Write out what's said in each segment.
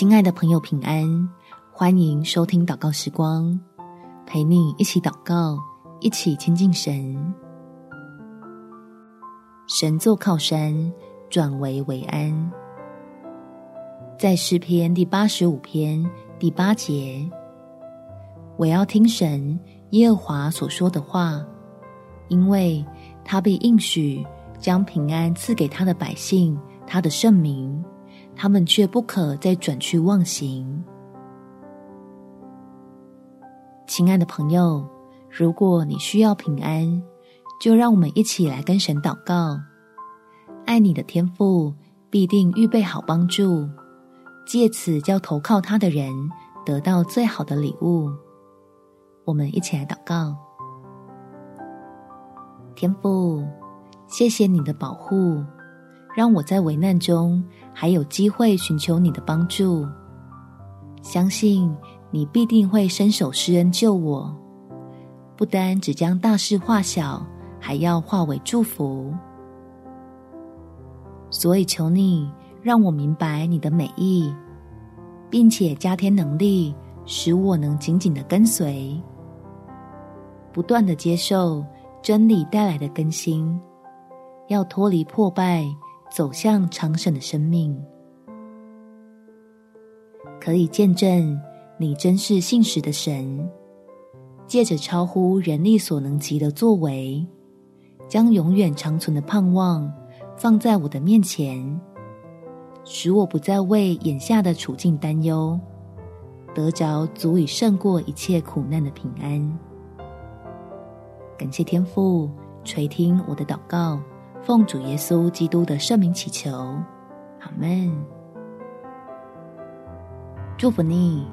亲爱的朋友，平安！欢迎收听祷告时光，陪你一起祷告，一起亲近神。神作靠山，转危为安。在诗篇第八十五篇第八节，我要听神耶和华所说的话，因为他必应许将平安赐给他的百姓，他的圣民，他们却不可再转去妄行。亲爱的朋友，如果你需要平安，就让我们一起来跟神祷告。爱你的天父必定预备好帮助，借此叫投靠他的人得到最好的礼物。我们一起来祷告。天父，谢谢你的保护，让我在危难中还有机会寻求你的帮助。相信你必定会伸手施恩救我，不单只将大事化小，还要化为祝福。所以求你让我明白你的美意，并且加添能力，使我能紧紧的跟随，不断的接受真理带来的更新，要脱离破败，走向长生的生命，可以见证你真是信实的神，借着超乎人力所能及的作为，将永远长存的盼望放在我的面前，使我不再为眼下的处境担忧，得着足以胜过一切苦难的平安。感谢天父垂听我的祷告，奉主耶稣基督的圣名祈求，阿门。祝福你，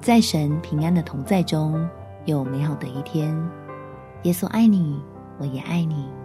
在神平安的同在中有美好的一天。耶稣爱你，我也爱你。